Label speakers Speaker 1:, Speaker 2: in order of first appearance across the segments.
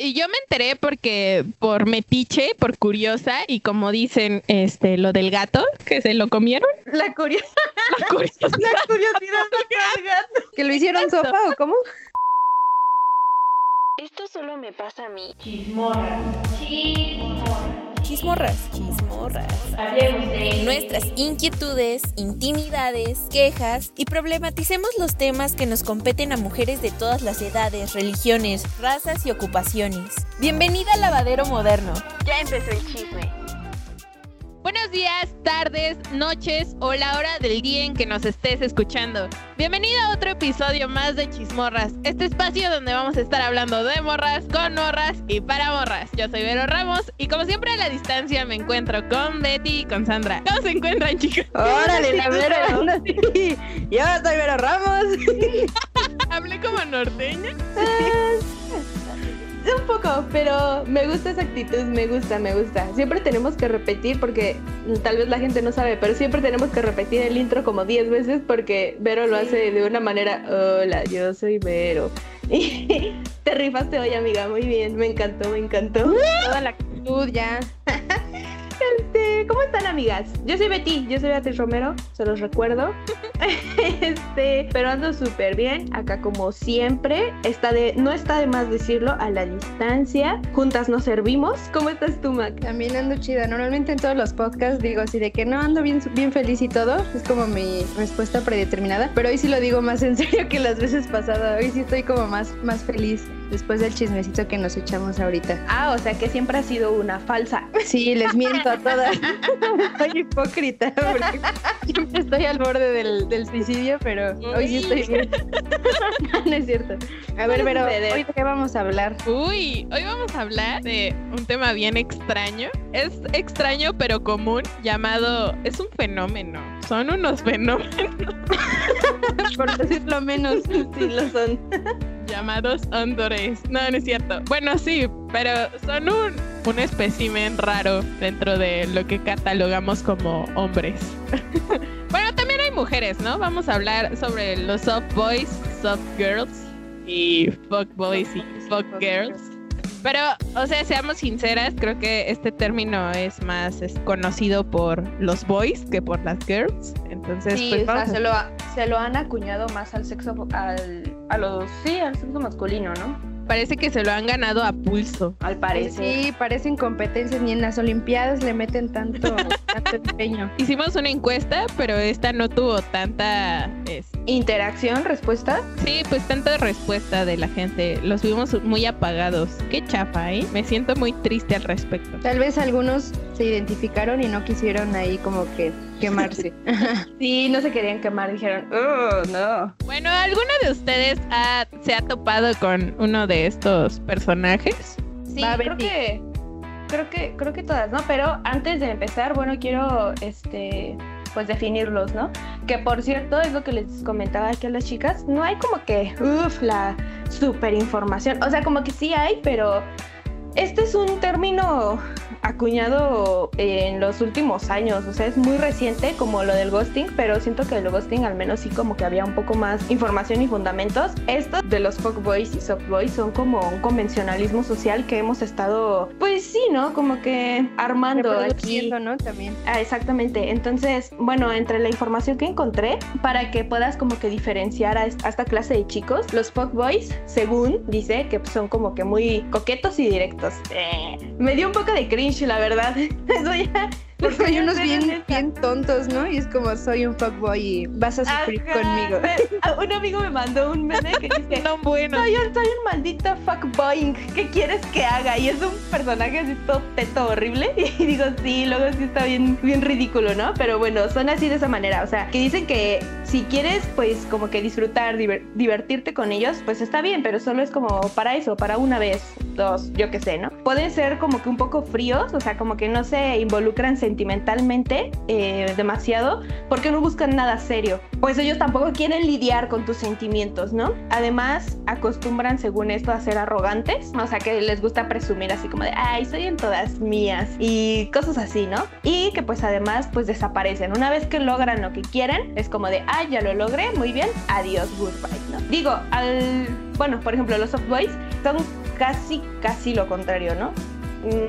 Speaker 1: y yo me enteré porque por metiche, por curiosa y como dicen, este, lo del gato que se lo comieron.
Speaker 2: La curiosidad.
Speaker 1: La curiosidad.
Speaker 2: La curiosidad del gato.
Speaker 3: ¿Que lo hicieron sopa o cómo?
Speaker 4: Esto solo me pasa a mí.
Speaker 5: Chismorras.
Speaker 6: Chismorras, chismorras.
Speaker 5: Hablemos de
Speaker 6: Nuestras inquietudes, intimidades, quejas y problematicemos los temas que nos competen a mujeres de todas las edades, religiones, razas y ocupaciones. Bienvenida al lavadero moderno.
Speaker 4: Ya empezó el chisme.
Speaker 1: Buenos días, tardes, noches o la hora del día en que nos estés escuchando. Bienvenido a otro episodio más de Chismorras, este espacio donde vamos a estar hablando de morras, con morras y para morras. Yo soy Vero Ramos y como siempre a la distancia me encuentro con Betty y con Sandra. ¿Cómo se encuentran, chicos?
Speaker 3: ¡Órale, la Vero! Yo soy Vero Ramos.
Speaker 1: Hablé como norteña.
Speaker 2: Un poco, pero me gusta esa actitud, me gusta, me gusta. Siempre tenemos que repetir porque tal vez la gente no sabe, pero siempre tenemos que repetir el intro como 10 veces porque Vero lo hace de una manera, hola, yo soy Vero. Y te rifaste hoy, amiga, muy bien, me encantó, me encantó.
Speaker 3: Toda la actitud ya.
Speaker 2: ¿cómo están, amigas? Yo soy Betty, yo soy Beatriz Romero, se los recuerdo. Este, pero ando súper bien, acá como siempre. Está de, no está de más decirlo, a la distancia. Juntas nos servimos. ¿Cómo estás tú, Mac?
Speaker 3: También ando chida. Normalmente en todos los podcasts digo así de que no ando bien, bien feliz y todo. Es como mi respuesta predeterminada. Pero hoy sí lo digo más en serio que las veces pasadas. Hoy sí estoy como más, más feliz después del chismecito que nos echamos ahorita.
Speaker 2: Ah, o sea que siempre ha sido una falsa.
Speaker 3: Sí, les miento a todas. Soy hipócrita porque siempre estoy al borde del, del suicidio, pero hoy sí estoy bien. no es cierto. A ver, pero hoy de qué vamos a hablar.
Speaker 1: Uy, hoy vamos a hablar de un tema bien extraño. Es extraño pero común, llamado... Es un fenómeno. Son unos fenómenos
Speaker 3: Por decirlo menos.
Speaker 2: Sí, lo son.
Speaker 1: llamados ondores. No, no es cierto. Bueno, sí, pero son un, un espécimen raro dentro de lo que catalogamos como hombres. bueno, también hay mujeres, ¿no? Vamos a hablar sobre los soft boys, soft girls y fuck boys y fuck girls. Pero, o sea, seamos sinceras, creo que este término es más es conocido por los boys que por las girls. Entonces,
Speaker 2: Sí,
Speaker 1: pues
Speaker 2: o sea, se lo, se lo han acuñado más al sexo, al, a los, sí, al sexo masculino, ¿no?
Speaker 1: Parece que se lo han ganado a pulso.
Speaker 2: Al parecer.
Speaker 3: Sí, parecen competencias. Ni en las Olimpiadas le meten tanto, tanto empeño.
Speaker 1: Hicimos una encuesta, pero esta no tuvo tanta, es-
Speaker 2: Interacción, respuesta.
Speaker 1: sí, pues tanta respuesta de la gente. Los vimos muy apagados. Qué chafa, ¿eh? Me siento muy triste al respecto.
Speaker 3: Tal vez algunos se identificaron y no quisieron ahí como que quemarse.
Speaker 2: Sí, no se querían quemar, dijeron, oh, no.
Speaker 1: Bueno, ¿alguno de ustedes ha- se ha topado con uno de estos personajes?
Speaker 2: Sí,
Speaker 3: Va,
Speaker 2: creo que, creo que, creo que todas, ¿no? Pero antes de empezar, bueno, quiero, este, pues definirlos, ¿no? Que por cierto, es lo que les comentaba aquí a las chicas, no hay como que, uff, la super información, o sea, como que sí hay, pero este es un término acuñado en los últimos años, o sea, es muy reciente como lo del ghosting, pero siento que el ghosting al menos sí como que había un poco más información y fundamentos. Estos de los fuckboys y softboys son como un convencionalismo social que hemos estado, pues sí, ¿no? Como que armando aquí.
Speaker 3: ¿no? También.
Speaker 2: Ah, exactamente. Entonces, bueno, entre la información que encontré, para que puedas como que diferenciar a esta clase de chicos, los fuckboys, según dice, que son como que muy coquetos y directos. Eh, me dio un poco de cringe, la verdad. Eso ya...
Speaker 3: Porque hay unos bien, bien tontos, ¿no? Y es como soy un fuckboy y vas a sufrir
Speaker 2: Ajá.
Speaker 3: conmigo.
Speaker 2: Un amigo me mandó un meme que dice...
Speaker 1: No, bueno.
Speaker 2: Soy un, soy un maldito fuckboy, ¿qué quieres que haga? Y es un personaje así todo teto horrible. Y digo, sí, luego sí está bien, bien ridículo, ¿no? Pero bueno, son así de esa manera. O sea, que dicen que si quieres, pues como que disfrutar, diver- divertirte con ellos, pues está bien, pero solo es como para eso, para una vez, dos, yo qué sé, ¿no? Pueden ser como que un poco fríos, o sea, como que no se involucran sentimentalmente eh, demasiado, porque no buscan nada serio. Pues ellos tampoco quieren lidiar con tus sentimientos, ¿no? Además, acostumbran, según esto, a ser arrogantes, o sea, que les gusta presumir así como de, ay, soy en todas mías y cosas así, ¿no? Y que pues además, pues desaparecen. Una vez que logran lo que quieren, es como de, ay, ya lo logré, muy bien, adiós, goodbye, ¿no? Digo, al, bueno, por ejemplo, los softboys son casi, casi lo contrario, ¿no?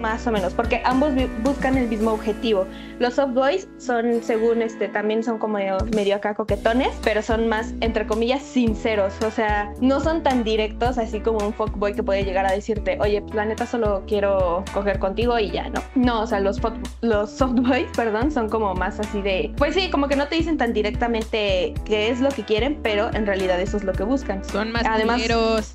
Speaker 2: Más o menos, porque ambos buscan el mismo objetivo. Los soft boys son, según este, también son como medio acá coquetones, pero son más, entre comillas, sinceros. O sea, no son tan directos, así como un fuckboy que puede llegar a decirte, oye, pues la neta solo quiero coger contigo y ya, ¿no? No, o sea, los, los soft boys, perdón, son como más así de, pues sí, como que no te dicen tan directamente qué es lo que quieren, pero en realidad eso es lo que buscan.
Speaker 1: Son más
Speaker 2: Además-.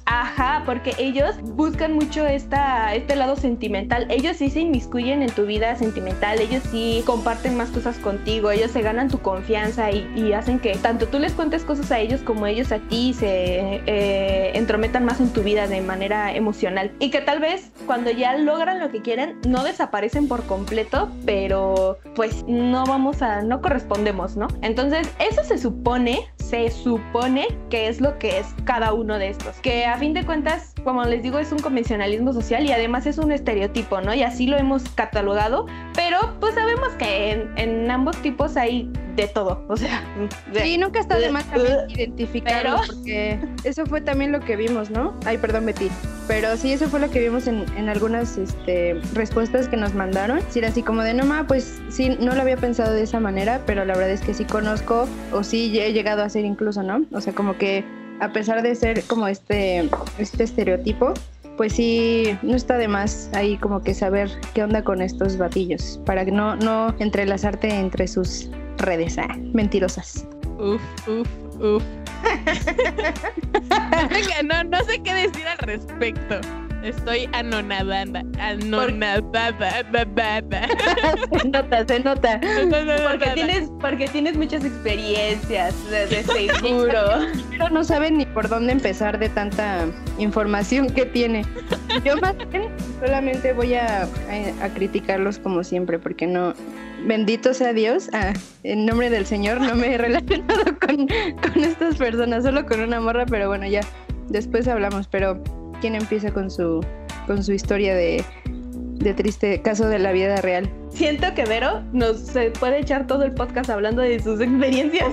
Speaker 2: Ajá, porque ellos buscan mucho esta, este lado sentimental. Ellos sí se inmiscuyen en tu vida sentimental. Ellos sí comparten más cosas contigo. Ellos se ganan tu confianza y, hacen que tanto tú les cuentes cosas a ellos como ellos a ti se eh, entrometan más en tu vida de manera emocional. Y que tal vez cuando ya logran lo que quieren, no desaparecen por completo, pero pues no vamos a, no correspondemos, ¿no? Entonces, eso se supone, se supone que es lo que es cada uno de estos. Que a fin de cuentas, como les digo, es un convencionalismo social y además es un estereotipo, ¿no? Y así lo hemos catalogado, pero pues sabemos que en, en ambos tipos hay de todo, o sea, de-
Speaker 3: Sí, nunca está de más también identificarlo,
Speaker 2: Pero-
Speaker 3: porque eso fue también lo que vimos, ¿no? Ay, perdón, Betty. Pero sí, eso fue lo que vimos en, en algunas este, respuestas que nos mandaron. Sí, era así como de, no, ma, pues sí, no lo había pensado de esa manera, pero la verdad es que sí conozco, o sí he llegado a ser incluso, ¿no? O sea, como que a pesar de ser como este, este estereotipo, pues sí, no está de más ahí como que saber qué onda con estos batillos, para que no, no entrelazarte entre sus redes, ah, mentirosas.
Speaker 1: Uf, uf, uf. No, no sé qué decir al respecto. Estoy anonadada, anonadada.
Speaker 3: Se nota, se nota.
Speaker 2: porque tienes, porque tienes muchas experiencias de, de seguro.
Speaker 3: Pero no saben ni por dónde empezar de tanta información que tiene. Yo más bien solamente voy a, a- a criticarlos como siempre, porque no. Bendito sea Dios, ah, en nombre del Señor no me he relacionado con, con estas personas, solo con una morra, pero bueno, ya después hablamos. Pero, ¿quién empieza con su, con su historia de, de triste caso de la vida real?
Speaker 2: Siento que Vero nos se puede echar todo el podcast hablando de sus experiencias.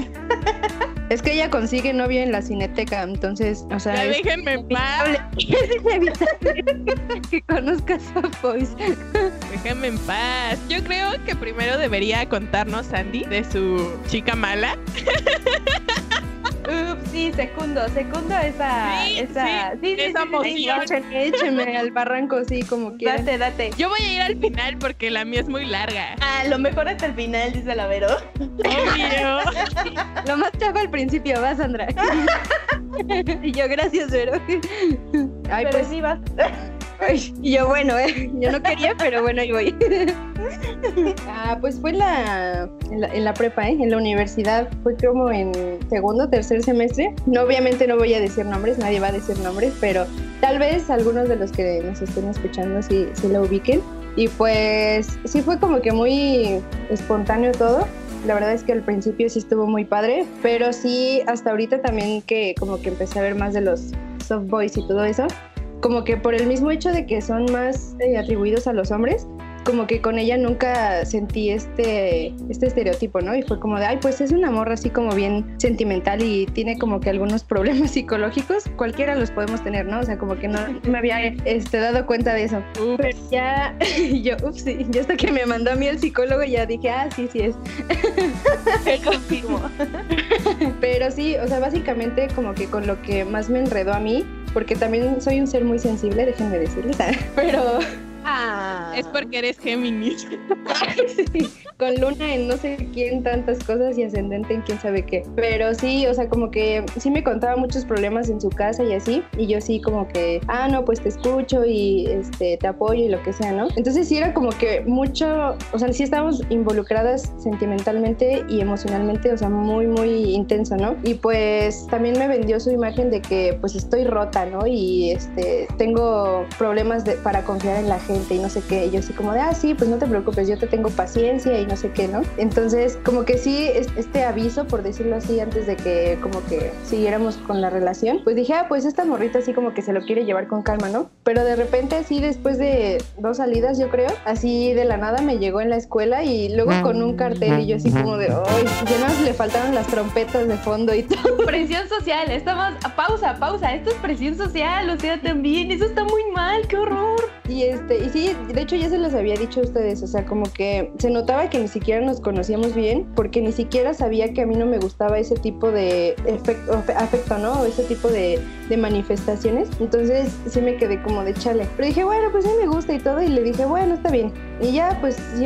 Speaker 3: Es que ella consigue novio en la cineteca, entonces, o sea,
Speaker 1: Ya
Speaker 3: es
Speaker 1: déjenme en paz,
Speaker 3: es inevitable que conozcas a Boys.
Speaker 1: déjenme en paz. Yo creo que primero debería contarnos Sandy de su chica mala.
Speaker 2: Sí, secundo, secundo esa,
Speaker 1: Sí,
Speaker 2: esa,
Speaker 1: sí,
Speaker 2: sí,
Speaker 1: esa
Speaker 3: Écheme, écheme al barranco, sí, como quieras.
Speaker 2: Date, date.
Speaker 1: Yo voy a ir al final porque la mía es muy larga.
Speaker 2: Ah, lo mejor hasta el final, dice la Vero.
Speaker 1: Obvio.
Speaker 3: Lo más chafa al principio, va, Sandra. y yo, gracias, Vero. Ay,
Speaker 2: Pero
Speaker 3: pues,
Speaker 2: sí vas.
Speaker 3: Ay, y yo, bueno, eh, yo no quería, pero bueno, ahí voy. ah, pues fue la, en la, en la prepa, ¿eh? En la universidad, fue como en segundo, tercer semestre. No, obviamente no voy a decir nombres, nadie va a decir nombres, pero tal vez algunos de los que nos estén escuchando sí, sí lo ubiquen. Y pues sí fue como que muy espontáneo todo. La verdad es que al principio sí estuvo muy padre, pero sí hasta ahorita también que como que empecé a ver más de los soft boys y todo eso, como que por el mismo hecho de que son más eh, atribuidos a los hombres, como que con ella nunca sentí este, este estereotipo, ¿no? Y fue como de, ay, pues es una morra así como bien sentimental y tiene como que algunos problemas psicológicos, cualquiera los podemos tener, ¿no? O sea, como que no me había este, dado cuenta de eso.
Speaker 1: Ups.
Speaker 3: Pero ya, yo, ups, ya hasta que me mandó a mí el psicólogo ya dije, ah, sí, sí es.
Speaker 2: Te confirmo.
Speaker 3: Pero sí, o sea, básicamente como que con lo que más me enredó a mí, porque también soy un ser muy sensible, déjenme decirles, pero
Speaker 2: Ah.
Speaker 1: Es porque eres Géminis.
Speaker 3: sí, con luna en no sé quién tantas cosas y ascendente en quién sabe qué. Pero sí, o sea, como que sí me contaba muchos problemas en su casa y así, y yo sí como que, ah, no, pues te escucho y este te apoyo y lo que sea, ¿no? Entonces sí era como que mucho, o sea, sí estábamos involucradas sentimentalmente y emocionalmente, o sea, muy, muy intenso, ¿no? Y pues también me vendió su imagen de que pues estoy rota, ¿no? Y este tengo problemas de, para confiar en la gente gente y no sé qué. Y yo así como de, ah, sí, pues no te preocupes, yo te tengo paciencia y no sé qué, ¿no? Entonces, como que sí, este aviso, por decirlo así, antes de que como que siguiéramos con la relación, pues dije, ah, pues esta morrita así como que se lo quiere llevar con calma, ¿no? Pero de repente, así después de dos salidas, yo creo, así de la nada me llegó en la escuela y luego con un cartel y yo así como de, ay, ya no le faltaron las trompetas de fondo y todo.
Speaker 2: Presión social, estamos, pausa, pausa, esto es presión social, o sea, también, eso está muy mal, qué horror.
Speaker 3: Y este, y sí, de hecho ya se los había dicho a ustedes, o sea, como que se notaba que ni siquiera nos conocíamos bien, porque ni siquiera sabía que a mí no me gustaba ese tipo de efecto, afecto, ¿no? O ese tipo de, manifestaciones. Entonces sí me quedé como de chale. Pero dije, bueno, pues sí me gusta y todo, y le dije, bueno, está bien. Y ya, pues sí,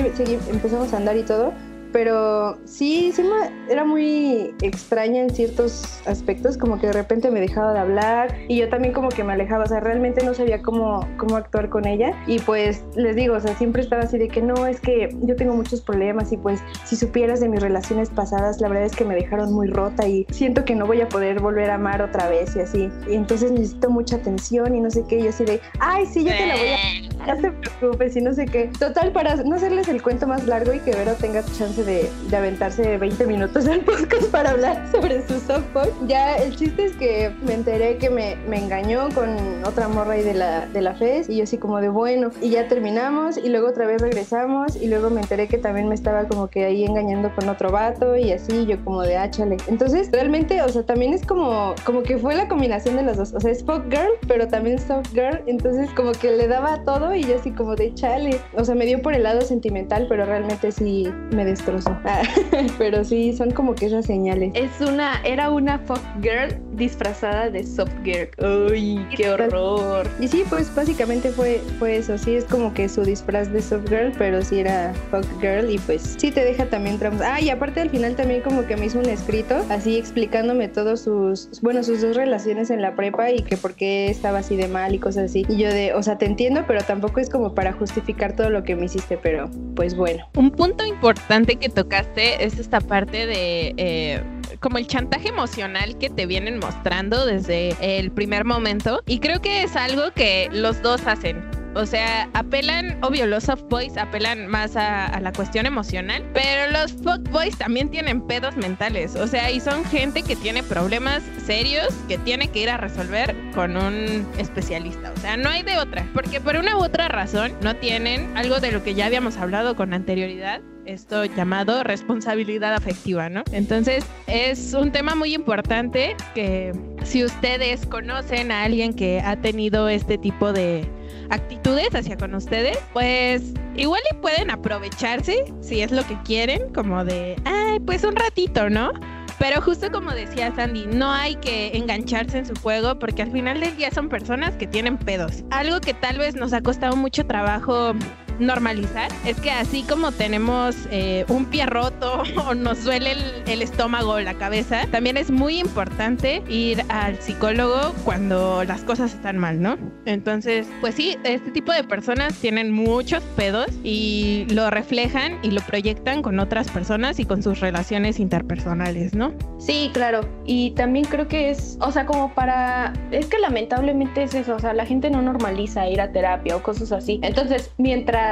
Speaker 3: empezamos a andar y todo pero sí, sí me, era muy extraña en ciertos aspectos, como que de repente me dejaba de hablar y yo también como que me alejaba, o sea, realmente no sabía cómo, cómo actuar con ella y pues les digo, o sea, siempre estaba así de que no, es que yo tengo muchos problemas y pues si supieras de mis relaciones pasadas, la verdad es que me dejaron muy rota y siento que no voy a poder volver a amar otra vez y así, y entonces necesito mucha atención y no sé qué, y así de, ay, sí, yo te la voy a... No te preocupes y no sé qué. Total, para no hacerles el cuento más largo y que Vero tenga chance de, aventarse 20 minutos al podcast para hablar sobre su softball. Ya el chiste es que me enteré que me, me engañó con otra morra ahí de la, de la FES y yo así como de bueno, y ya terminamos y luego otra vez regresamos y luego me enteré que también me estaba como que ahí engañando con otro vato y así yo como de áchale. Entonces realmente, o sea, también es como, como que fue la combinación de las dos. O sea, es fuck girl, pero también soft girl. Entonces como que le daba todo y yo así como de chale. O sea, me dio por el lado sentimental, pero realmente sí me destruyó Pero sí, son como que esas señales.
Speaker 2: Es una, era una fuck girl disfrazada de soft girl. Uy, qué horror.
Speaker 3: Y sí, pues básicamente fue, fue eso. Sí, es como que su disfraz de soft girl, pero sí era fuck girl y pues sí te deja también tramos. Ah, y aparte al final también como que me hizo un escrito así explicándome todos sus, bueno, sus dos relaciones en la prepa y que por qué estaba así de mal y cosas así. Y yo de, o sea, te entiendo, pero tampoco es como para justificar todo lo que me hiciste, pero pues bueno.
Speaker 1: Un punto importante que tocaste es esta parte de eh, como el chantaje emocional que te vienen mostrando desde el primer momento y creo que es algo que los dos hacen. O sea, apelan, obvio, los soft boys apelan más a, la cuestión emocional, pero los fuck boys también tienen pedos mentales. O sea, y son gente que tiene problemas serios que tiene que ir a resolver con un especialista. O sea, no hay de otra. Porque por una u otra razón no tienen algo de lo que ya habíamos hablado con anterioridad, esto llamado responsabilidad afectiva, ¿no? Entonces es un tema muy importante que si ustedes conocen a alguien que ha tenido este tipo de actitudes hacia con ustedes, pues igual y pueden aprovecharse si es lo que quieren, como de, ay, pues un ratito, ¿no? Pero justo como decía Sandy, no hay que engancharse en su juego porque al final del día son personas que tienen pedos. Algo que tal vez nos ha costado mucho trabajo normalizar es que así como tenemos eh, un pie roto o nos duele el, estómago o la cabeza, también es muy importante ir al psicólogo cuando las cosas están mal, ¿no? Entonces, pues sí, este tipo de personas tienen muchos pedos y lo reflejan y lo proyectan con otras personas y con sus relaciones interpersonales, ¿no?
Speaker 2: Sí, claro. Y también creo que es, o sea, como para, es que lamentablemente es eso, o sea, la gente no normaliza ir a terapia o cosas así. Entonces, mientras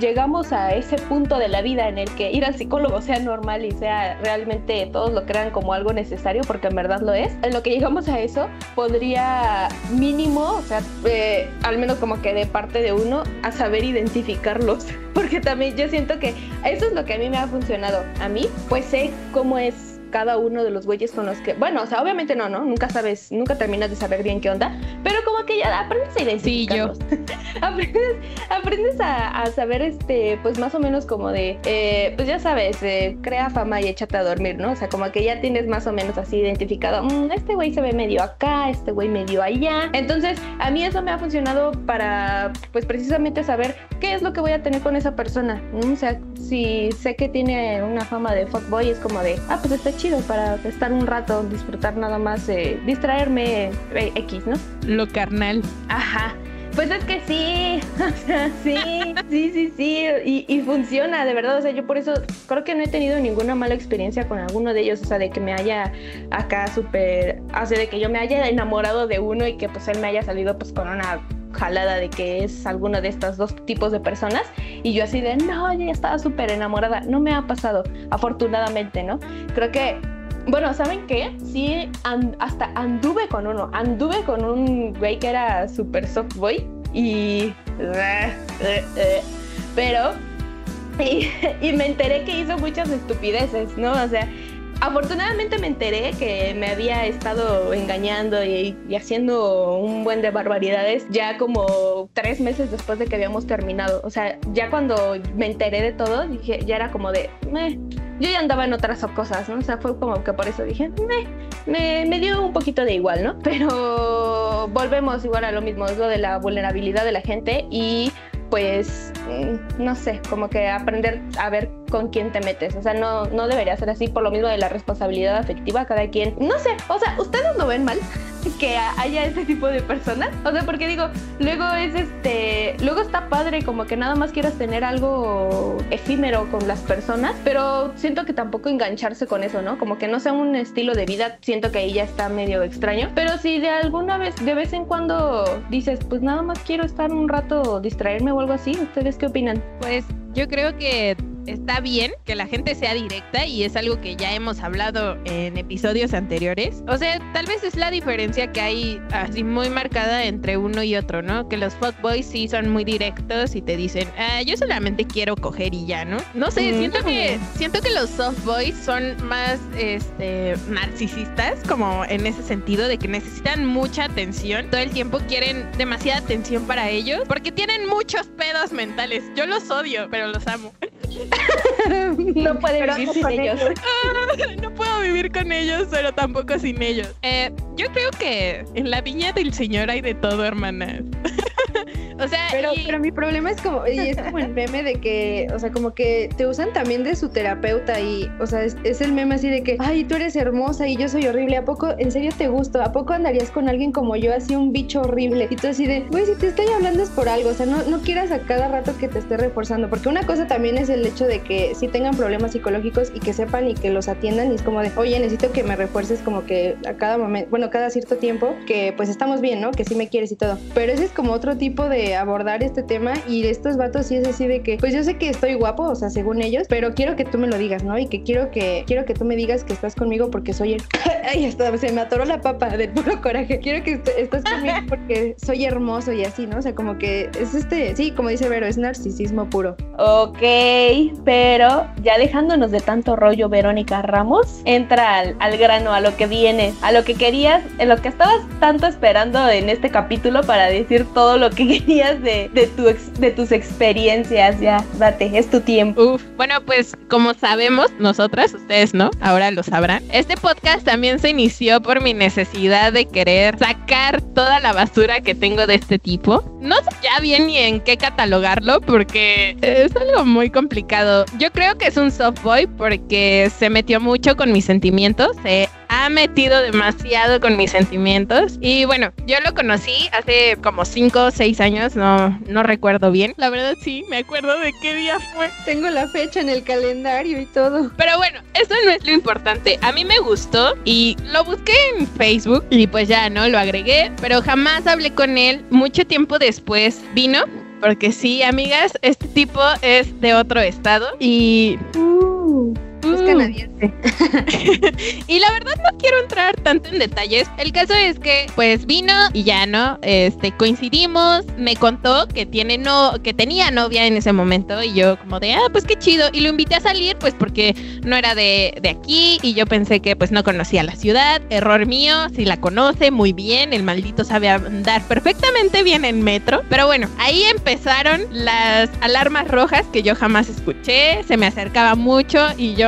Speaker 2: llegamos a ese punto de la vida en el que ir al psicólogo sea normal y sea realmente todos lo crean como algo necesario, porque en verdad lo es, en lo que llegamos a eso, podría mínimo, o sea, eh, al menos como que de parte de uno, a saber identificarlos. Porque también yo siento que eso es lo que a mí me ha funcionado. A mí, pues sé cómo es cada uno de los güeyes con los que, bueno, o sea, obviamente no, ¿no? Nunca sabes, nunca terminas de saber bien qué onda, pero como que ya aprendes a identificarlos. Sí, yo. aprendes, aprendes a, saber, este, pues más o menos como de, eh, pues ya sabes, eh, crea fama y échate a dormir, ¿no? O sea, como que ya tienes más o menos así identificado, mm, este güey se ve medio acá, este güey medio allá. Entonces, a mí eso me ha funcionado para, pues precisamente saber qué es lo que voy a tener con esa persona. O sea, si sé que tiene una fama de fuckboy, es como de, ah, pues está chido para estar un rato, disfrutar nada más, eh, distraerme eh, X, ¿no?
Speaker 1: Lo carnal.
Speaker 2: Ajá. Pues es que sí, sí, sí, sí, sí, y, y, funciona, de verdad, o sea, yo por eso creo que no he tenido ninguna mala experiencia con alguno de ellos, o sea, de que me haya acá súper, o sea, de que yo me haya enamorado de uno y que pues él me haya salido pues con una jalada de que es alguno de estos dos tipos de personas y yo así de, no, ya estaba súper enamorada. No me ha pasado, afortunadamente, ¿no? Creo que bueno, ¿saben qué? Sí, hasta anduve con uno. Anduve con un güey que era super soft boy y... Pero... Y me enteré que hizo muchas estupideces, ¿no? O sea, afortunadamente me enteré que me había estado engañando y, haciendo un buen de barbaridades ya como tres meses después de que habíamos terminado. O sea, ya cuando me enteré de todo, dije, ya era como de... "Meh". Yo ya andaba en otras cosas, ¿no? O sea, fue como que por eso dije, "Meh". me, me dio un poquito de igual, ¿no? Pero volvemos igual a lo mismo, es lo de la vulnerabilidad de la gente y pues, no sé, como que aprender a ver con quién te metes. O sea, no, no debería ser así por lo mismo de la responsabilidad afectiva. Cada quien, no sé, o sea, ustedes lo ven mal que haya ese tipo de personas. O sea, porque digo, luego es este, luego está padre como que nada más quieras tener algo efímero con las personas, pero siento que tampoco engancharse con eso, ¿no? Como que no sea un estilo de vida, siento que ahí ya está medio extraño. Pero si de alguna vez, de vez en cuando dices, pues nada más quiero estar un rato, distraerme o algo así, ¿ustedes qué opinan?
Speaker 1: Pues yo creo que está bien que la gente sea directa y es algo que ya hemos hablado en episodios anteriores. O sea, tal vez es la diferencia que hay así muy marcada entre uno y otro, ¿no? Que los fuckboys sí son muy directos y te dicen, ah, yo solamente quiero coger y ya, ¿no? No sé,
Speaker 2: Mm.
Speaker 1: siento que siento que los softboys son más este narcisistas como en ese sentido de que necesitan mucha atención, todo el tiempo quieren demasiada atención para ellos porque tienen muchos pedos mentales. Yo los odio, pero los amo.
Speaker 2: No pueden
Speaker 3: Pero
Speaker 2: vivir sin ellos.
Speaker 1: no puedo vivir con ellos, pero tampoco sin ellos. Eh, yo creo que en la viña del señor hay de todo, hermanas. O sea,
Speaker 3: Pero,
Speaker 1: y-
Speaker 3: pero mi problema es como, y es como el meme de que, o sea, como que te usan también de su terapeuta y, o sea, es, es el meme así de que, ay, tú eres hermosa y yo soy horrible, ¿a poco en serio te gusto? ¿A poco andarías con alguien como yo, así un bicho horrible? Y tú así de, güey, si te estoy hablando es por algo, o sea, no, no quieras a cada rato que te esté reforzando, porque una cosa también es el hecho de que sí tengan problemas psicológicos y que sepan y que los atiendan y es como de, oye, necesito que me refuerces como que a cada momento, bueno, cada cierto tiempo, que pues estamos bien, ¿no? Que sí me quieres y todo. Pero ese es como otro tipo de abordar este tema y estos vatos sí es así de que, pues yo sé que estoy guapo, o sea, según ellos, pero quiero que tú me lo digas, ¿no? Y que quiero que quiero que tú me digas que estás conmigo porque soy el... Ay, hasta se me atoró la papa del puro coraje. Quiero que est- estás conmigo porque soy hermoso y así, ¿no? O sea, como que es este, sí, como dice Vero, es narcisismo puro.
Speaker 2: Ok, pero ya dejándonos de tanto rollo, Verónica Ramos, entra al, al grano, a lo que viene, a lo que querías, en lo que estabas tanto esperando en este capítulo para decir todo lo que querías de, de, de tus experiencias. Ya, date, es tu tiempo.
Speaker 1: Uf, bueno, pues como sabemos, nosotras, ustedes no, ahora lo sabrán. Este podcast también se inició por mi necesidad de querer sacar toda la basura que tengo de este tipo. No sé ya bien ni en qué catalogarlo porque es algo muy complicado. Yo creo que es un soft boy porque se metió mucho con mis sentimientos, se ha metido demasiado con mis sentimientos y bueno, yo lo conocí hace como 5 o 6 años, no, no recuerdo bien. La verdad sí, me acuerdo de qué día fue.
Speaker 3: Tengo la fecha en el calendario y todo.
Speaker 1: Pero bueno, eso no es lo importante. A mí me gustó y lo busqué en Facebook y pues ya, ¿no? Lo agregué, pero jamás hablé con él. Mucho tiempo después vino. Porque sí, amigas, este tipo es de otro estado y...
Speaker 3: Es
Speaker 1: Uh.
Speaker 3: canadiense.
Speaker 1: y la verdad no quiero entrar tanto en detalles. El caso es que pues vino y ya no, este coincidimos, me contó que tiene no que tenía novia en ese momento y yo como de, ah, pues qué chido y lo invité a salir pues porque no era de, de aquí y yo pensé que pues no conocía la ciudad, error mío, si la conoce muy bien, el maldito sabe andar perfectamente bien en metro, pero bueno, ahí empezaron las alarmas rojas que yo jamás escuché, se me acercaba mucho y yo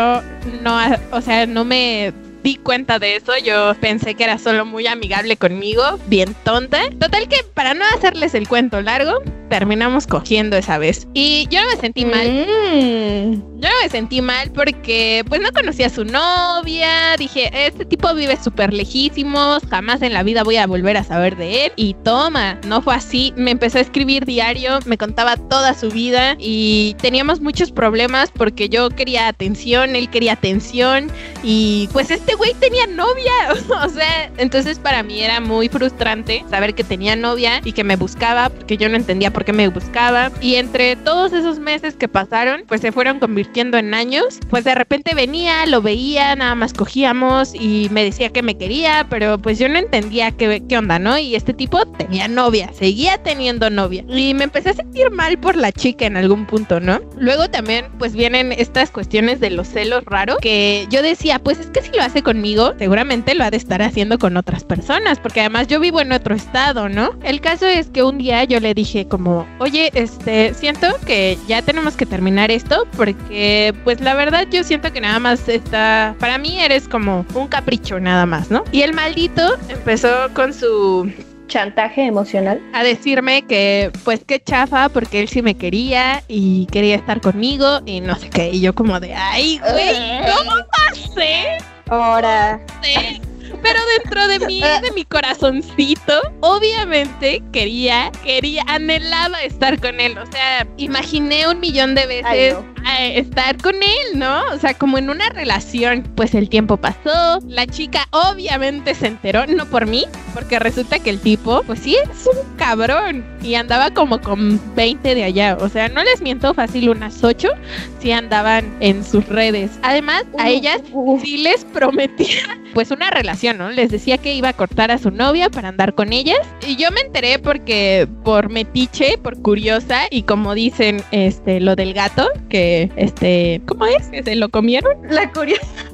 Speaker 1: no, o sea, no me di cuenta de eso. Yo pensé que era solo muy amigable conmigo, bien tonta. Total que para no hacerles el cuento largo, terminamos cogiendo esa vez. Y yo no me sentí mal.
Speaker 2: Mm.
Speaker 1: Yo no me sentí mal porque pues no conocía a su novia. Dije, este tipo vive súper lejísimos. Jamás en la vida voy a volver a saber de él. Y toma, no fue así. Me empezó a escribir diario, me contaba toda su vida y teníamos muchos problemas porque yo quería atención, él quería atención y pues este güey tenía novia. o sea, entonces para mí era muy frustrante saber que tenía novia y que me buscaba porque yo no entendía por qué me buscaba. Y entre todos esos meses que pasaron, pues se fueron convirtiendo en años. Pues de repente venía, lo veía, nada más cogíamos y me decía que me quería, pero pues yo no entendía qué, qué onda, ¿no? Y este tipo tenía novia, seguía teniendo novia. Y me empecé a sentir mal por la chica en algún punto, ¿no? Luego también pues vienen estas cuestiones de los celos raros que yo decía, pues es que si lo hace conmigo, seguramente lo ha de estar haciendo con otras personas, porque además yo vivo en otro estado, ¿no? El caso es que un día yo le dije como, oye, este, siento que ya tenemos que terminar esto porque pues la verdad yo siento que nada más está, para mí eres como un capricho nada más, ¿no? Y el maldito empezó con su
Speaker 2: Chantaje emocional.
Speaker 1: a decirme que pues qué chafa porque él sí me quería y quería estar conmigo y no sé qué y yo como de ay güey cómo pasé
Speaker 2: Ahora.
Speaker 1: Pero dentro de mí, de mi corazoncito, obviamente quería, quería, anhelaba estar con él. O sea, imaginé un millón de veces
Speaker 2: Ay, no.
Speaker 1: a estar con él, ¿no? O sea, como en una relación. Pues el tiempo pasó, la chica obviamente se enteró, no por mí, porque resulta que el tipo, pues sí, es un cabrón. Y andaba como con 20 de allá. O sea, no les miento fácil, unas 8 sí andaban en sus redes. Además, a ellas
Speaker 2: Uh,
Speaker 1: sí les prometía pues una relación, ¿no? Les decía que iba a cortar a su novia para andar con ellas y yo me enteré porque por metiche, por curiosa y como dicen este lo del gato que este ¿cómo es? que se lo comieron.
Speaker 2: La curiosidad.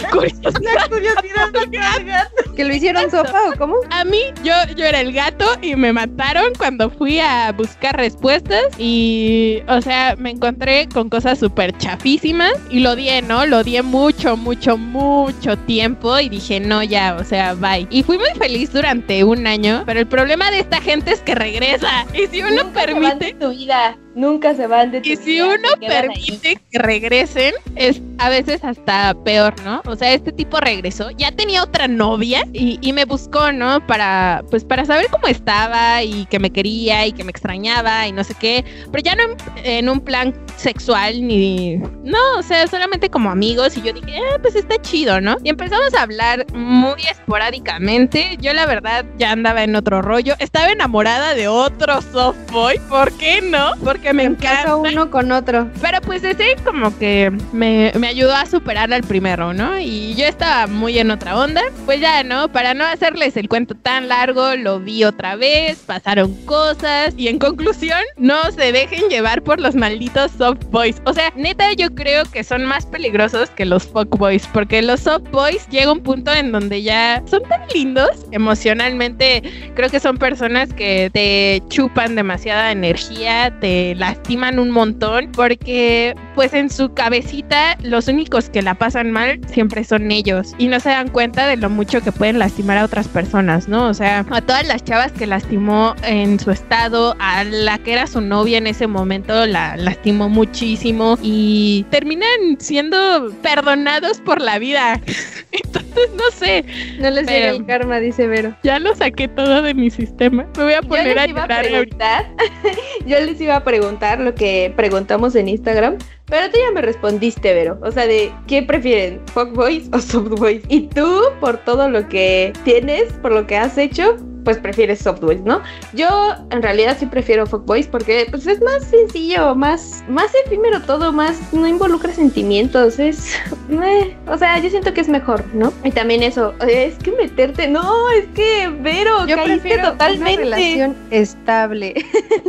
Speaker 1: La curiosidad.
Speaker 2: La curiosidad del gato.
Speaker 3: ¿Que lo hicieron sopa o cómo?
Speaker 1: A mí yo yo era el gato y me mataron cuando fui a buscar respuestas y o sea, me encontré con cosas súper chafísimas y lo odié, ¿no? Lo odié mucho, mucho, mucho tiempo y dije, no, ya, o sea, bye. Y fui muy feliz durante un año, pero el problema de esta gente es que regresa. Y si uno
Speaker 2: Nunca se van de
Speaker 1: permite...
Speaker 2: tu vida. Nunca se van de
Speaker 1: Y si uno
Speaker 2: ahí.
Speaker 1: permite que regresen, es a veces hasta peor, ¿no? O sea, este tipo regresó, ya tenía otra novia y, y me buscó, ¿no? Para, pues, para saber cómo estaba y que me quería y que me extrañaba y no sé qué. Pero ya no en, en un plan sexual ni... No, o sea, solamente como amigos y yo dije, ah, pues está chido, ¿no? Y empezamos a hablar muy esporádicamente. Yo la verdad ya andaba en otro rollo. Estaba enamorada de otro softboy. ¿Por qué no? Porque me encanta.
Speaker 3: Uno con otro.
Speaker 1: Pero pues ese como que me, me ayudó a superar al primero, ¿no? Y yo estaba muy en otra onda. Pues ya, ¿no? Para no hacerles el cuento tan largo, lo vi otra vez, pasaron cosas y en conclusión, no se dejen llevar por los malditos soft boys. O sea, neta yo creo que son más peligrosos que los fuck boys, porque los soft boys llega un punto en donde ya son tan lindos emocionalmente. Creo que son personas que te chupan demasiada energía, te lastiman un montón, porque pues en su cabecita los únicos que la pasan mal siempre son ellos y no se dan cuenta de lo mucho que pueden lastimar a otras personas, ¿no? O sea, a todas las chavas que lastimó en su estado, a la que era su novia en ese momento, la lastimó muchísimo y terminan siendo perdonados por la vida. Entonces, no sé,
Speaker 3: No les llega el karma, dice Vero.
Speaker 1: ya lo saqué todo de mi sistema. Me voy a poner a llorar ahorita.
Speaker 2: yo les iba a preguntar lo que preguntamos en Instagram, pero tú ya me respondiste, Vero. O sea, de ¿qué prefieren? ¿Fuckboys o softboys? Y tú, por todo lo que tienes, por lo que has hecho, pues prefieres softboys, ¿no? Yo en realidad sí prefiero fuckboys porque pues es más sencillo, más, más efímero todo, más no involucra sentimientos, es, eh, o sea, yo siento que es mejor, ¿no? Y también eso, es que meterte, no, es que Vero,
Speaker 3: Yo
Speaker 2: caíste
Speaker 3: prefiero
Speaker 2: totalmente.
Speaker 3: una relación estable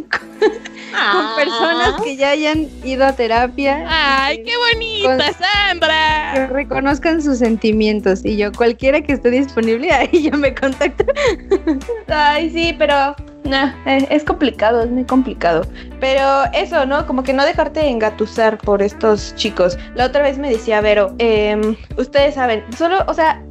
Speaker 3: con personas que ya hayan ido a terapia.
Speaker 1: Ay, qué bonita,
Speaker 3: Con-
Speaker 1: Sandra.
Speaker 3: que reconozcan sus sentimientos y yo cualquiera que esté disponible ahí yo me contacto.
Speaker 2: Ay, sí, pero nah, eh, es complicado, es muy complicado. Pero eso, ¿no? Como que no dejarte engatusar por estos chicos. La otra vez me decía Vero, em, ustedes saben, solo, o sea,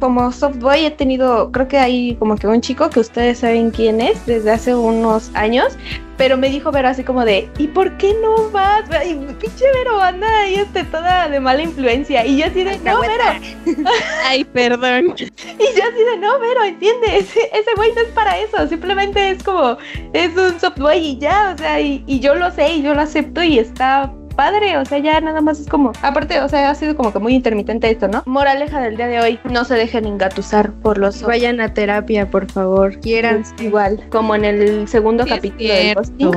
Speaker 2: como softboy he tenido, creo que hay como que un chico que ustedes saben quién es desde hace unos años. pero me dijo Vero así como de, ¿y por qué no vas? Y pinche Vero anda ahí este, toda de mala influencia. Y yo así de, no, Vero.
Speaker 1: Ay, perdón.
Speaker 2: Y yo así de, no, Vero, entiende, ese, ese güey no es para eso, simplemente es como, es un softboy y ya, o sea, y, y yo lo sé y yo lo acepto y está padre, o sea, ya nada más es como, aparte, o sea, ha sido como que muy intermitente esto, ¿no? Moraleja del día de hoy, no se dejen engatusar por los
Speaker 3: Vayan a terapia, por favor. Quieran
Speaker 2: igual, como en el segundo
Speaker 1: Sí
Speaker 2: capítulo del posting,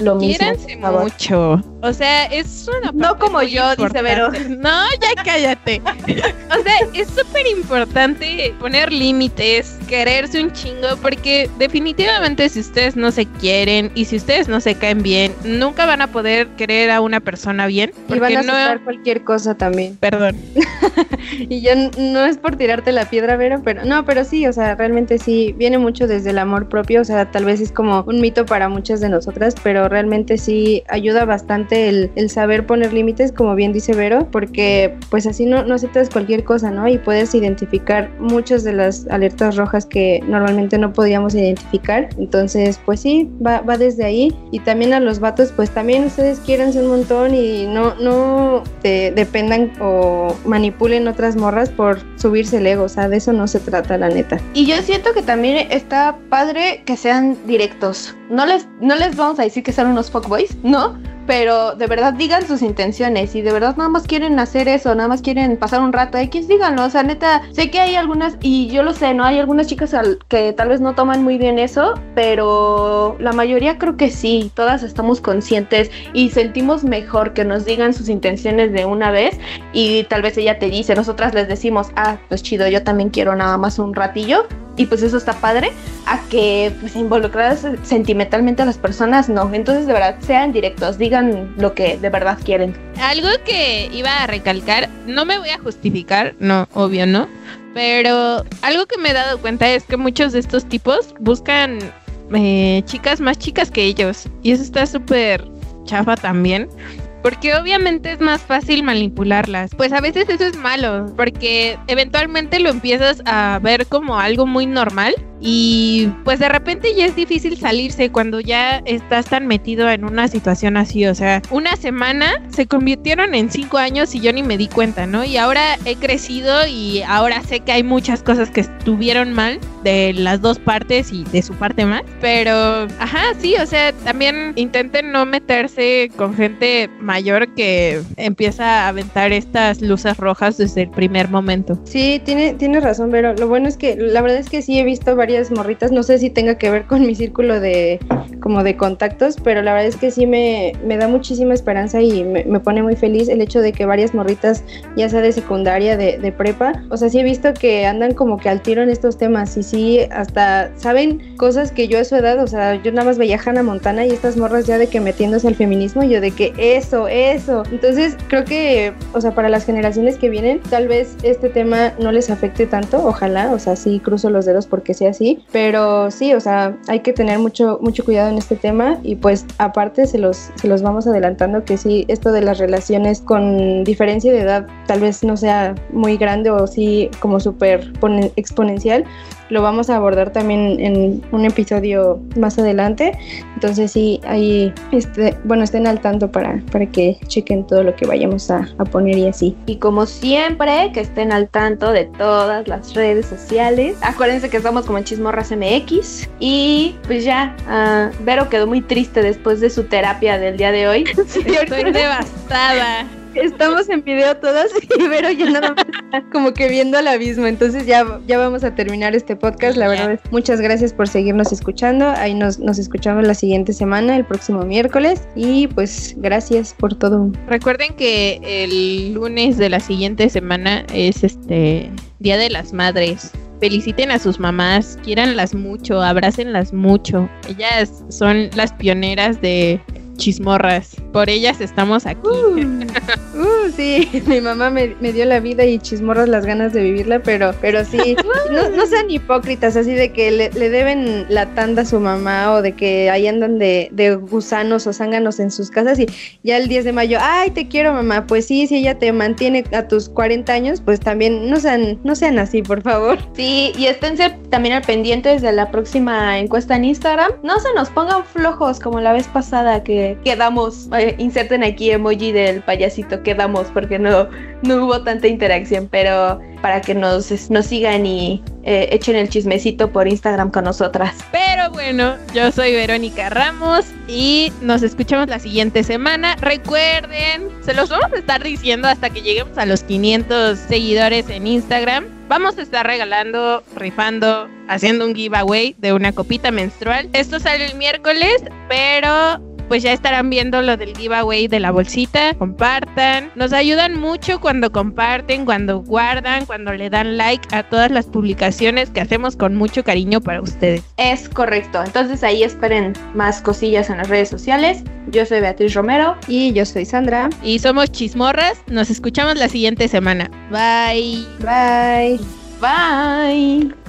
Speaker 2: lo mismo, favor.
Speaker 1: mucho. O sea, es una
Speaker 2: No como yo, dice Vero.
Speaker 1: No, ya cállate. o sea, es súper importante poner límites, quererse un chingo, porque definitivamente si ustedes no se quieren y si ustedes no se caen bien, nunca van a poder querer a una persona bien.
Speaker 3: Y van a
Speaker 1: no.
Speaker 3: aceptar cualquier cosa también.
Speaker 1: Perdón.
Speaker 3: Y yo no es por tirarte la piedra, Vero, pero no, pero sí, o sea, realmente sí, viene mucho desde el amor propio, o sea, tal vez es como un mito para muchas de nosotras, pero realmente sí ayuda bastante el, el saber poner límites, como bien dice Vero, porque pues así no, no aceptas cualquier cosa, ¿no? Y puedes identificar muchas de las alertas rojas que normalmente no podíamos identificar, entonces pues sí, va, va desde ahí, y también a los vatos, pues también ustedes quiéranse un montón y no, no te dependan o manipulen otras morras por subirse el ego, o sea, de eso no se trata, la neta.
Speaker 2: Y yo siento que también está padre que sean directos. No les, no les vamos a decir que sean unos fuckboys, ¿no? Pero de verdad digan sus intenciones y de verdad nada más quieren hacer eso, nada más quieren pasar un rato X, díganlo. O sea, neta, sé que hay algunas, y yo lo sé, ¿no? Hay algunas chicas al- que tal vez no toman muy bien eso, pero la mayoría creo que sí. Todas estamos conscientes y sentimos mejor que nos digan sus intenciones de una vez y tal vez ella te dice, nosotras les decimos, ah, pues chido, yo también quiero nada más un ratillo y pues eso está padre, a que pues involucradas sentimentalmente a las personas, no. Entonces de verdad sean directos, digan lo que de verdad quieren.
Speaker 1: Algo que iba a recalcar, no me voy a justificar, no, obvio no, pero algo que me he dado cuenta es que muchos de estos tipos buscan eh, chicas más chicas que ellos y eso está súper chafa también. Porque obviamente es más fácil manipularlas. Pues a veces eso es malo, porque eventualmente lo empiezas a ver como algo muy normal y pues de repente ya es difícil salirse cuando ya estás tan metido en una situación así. O sea, una semana se convirtieron en cinco años y yo ni me di cuenta, ¿no? Y ahora he crecido y ahora sé que hay muchas cosas que estuvieron mal de las dos partes y de su parte más. Pero, ajá, sí, o sea, también intenten no meterse con gente mayor que empieza a aventar estas luces rojas desde el primer momento.
Speaker 3: Sí, tiene, tiene razón, pero lo bueno es que la verdad es que sí he visto varias morritas, no sé si tenga que ver con mi círculo de como de contactos, pero la verdad es que sí me, me da muchísima esperanza y me, me pone muy feliz el hecho de que varias morritas, ya sea de secundaria, de, de prepa, o sea, sí he visto que andan como que al tiro en estos temas y sí hasta saben cosas que yo a su edad, o sea, yo nada más veía Hannah Montana y estas morras ya de que metiéndose al feminismo, yo de que eso, eso. Entonces creo que, o sea, para las generaciones que vienen, tal vez este tema no les afecte tanto, ojalá, o sea, sí cruzo los dedos porque sea así, pero sí, o sea, hay que tener mucho, mucho cuidado en este tema y pues aparte se los, se los vamos adelantando que sí, esto de las relaciones con diferencia de edad tal vez no sea muy grande o sí como súper pone- exponencial, lo vamos a abordar también en un episodio más adelante. Entonces sí, ahí, este, bueno, estén al tanto para, para que chequen todo lo que vayamos a, a poner y así.
Speaker 2: Y como siempre, que estén al tanto de todas las redes sociales. Acuérdense que estamos como en Chismorras MX. Y pues ya, ah, Vero quedó muy triste después de su terapia del día de hoy.
Speaker 1: Estoy devastada.
Speaker 3: Estamos en video todas y Vero ya nada más como que viendo al abismo. Entonces ya, ya vamos a terminar este podcast. La verdad muchas gracias por seguirnos escuchando. Ahí nos, nos escuchamos la siguiente semana, el próximo miércoles. Y pues gracias por todo.
Speaker 1: Recuerden que el lunes de la siguiente semana es este Día de las Madres. Feliciten a sus mamás, quiéranlas mucho, abrácenlas mucho. Ellas son las pioneras de chismorras. por ellas estamos aquí.
Speaker 3: Uh, sí, mi mamá me, me dio la vida y chismorras las ganas de vivirla, pero, pero sí, no, no sean hipócritas, así de que le, le deben la tanda a su mamá o de que ahí andan de, de gusanos o zánganos en sus casas y ya el 10 de mayo, ay, te quiero mamá, pues sí, si ella te mantiene a tus 40 años, pues también no sean, no sean así, por favor.
Speaker 2: Sí, y esténse también al pendiente de la próxima encuesta en Instagram. No se nos pongan flojos como la vez pasada que quedamos. eh, inserten aquí emoji del payasito, quedamos porque no, no hubo tanta interacción, pero para que nos, nos sigan y eh, echen el chismecito por Instagram con nosotras.
Speaker 1: Pero bueno, yo soy Verónica Ramos y nos escuchamos la siguiente semana. Recuerden, se los vamos a estar diciendo hasta que lleguemos a los 500 seguidores en Instagram. Vamos a estar regalando, rifando, haciendo un giveaway de una copita menstrual. Esto sale el miércoles, pero pues ya estarán viendo lo del giveaway de la bolsita. Compartan. Nos ayudan mucho cuando comparten, cuando guardan, cuando le dan like a todas las publicaciones que hacemos con mucho cariño para ustedes.
Speaker 2: Es correcto. Entonces ahí esperen más cosillas en las redes sociales. Yo soy Beatriz Romero.
Speaker 3: Y yo soy Sandra.
Speaker 1: Y somos chismorras. Nos escuchamos la siguiente semana. Bye.
Speaker 3: Bye.
Speaker 2: Bye.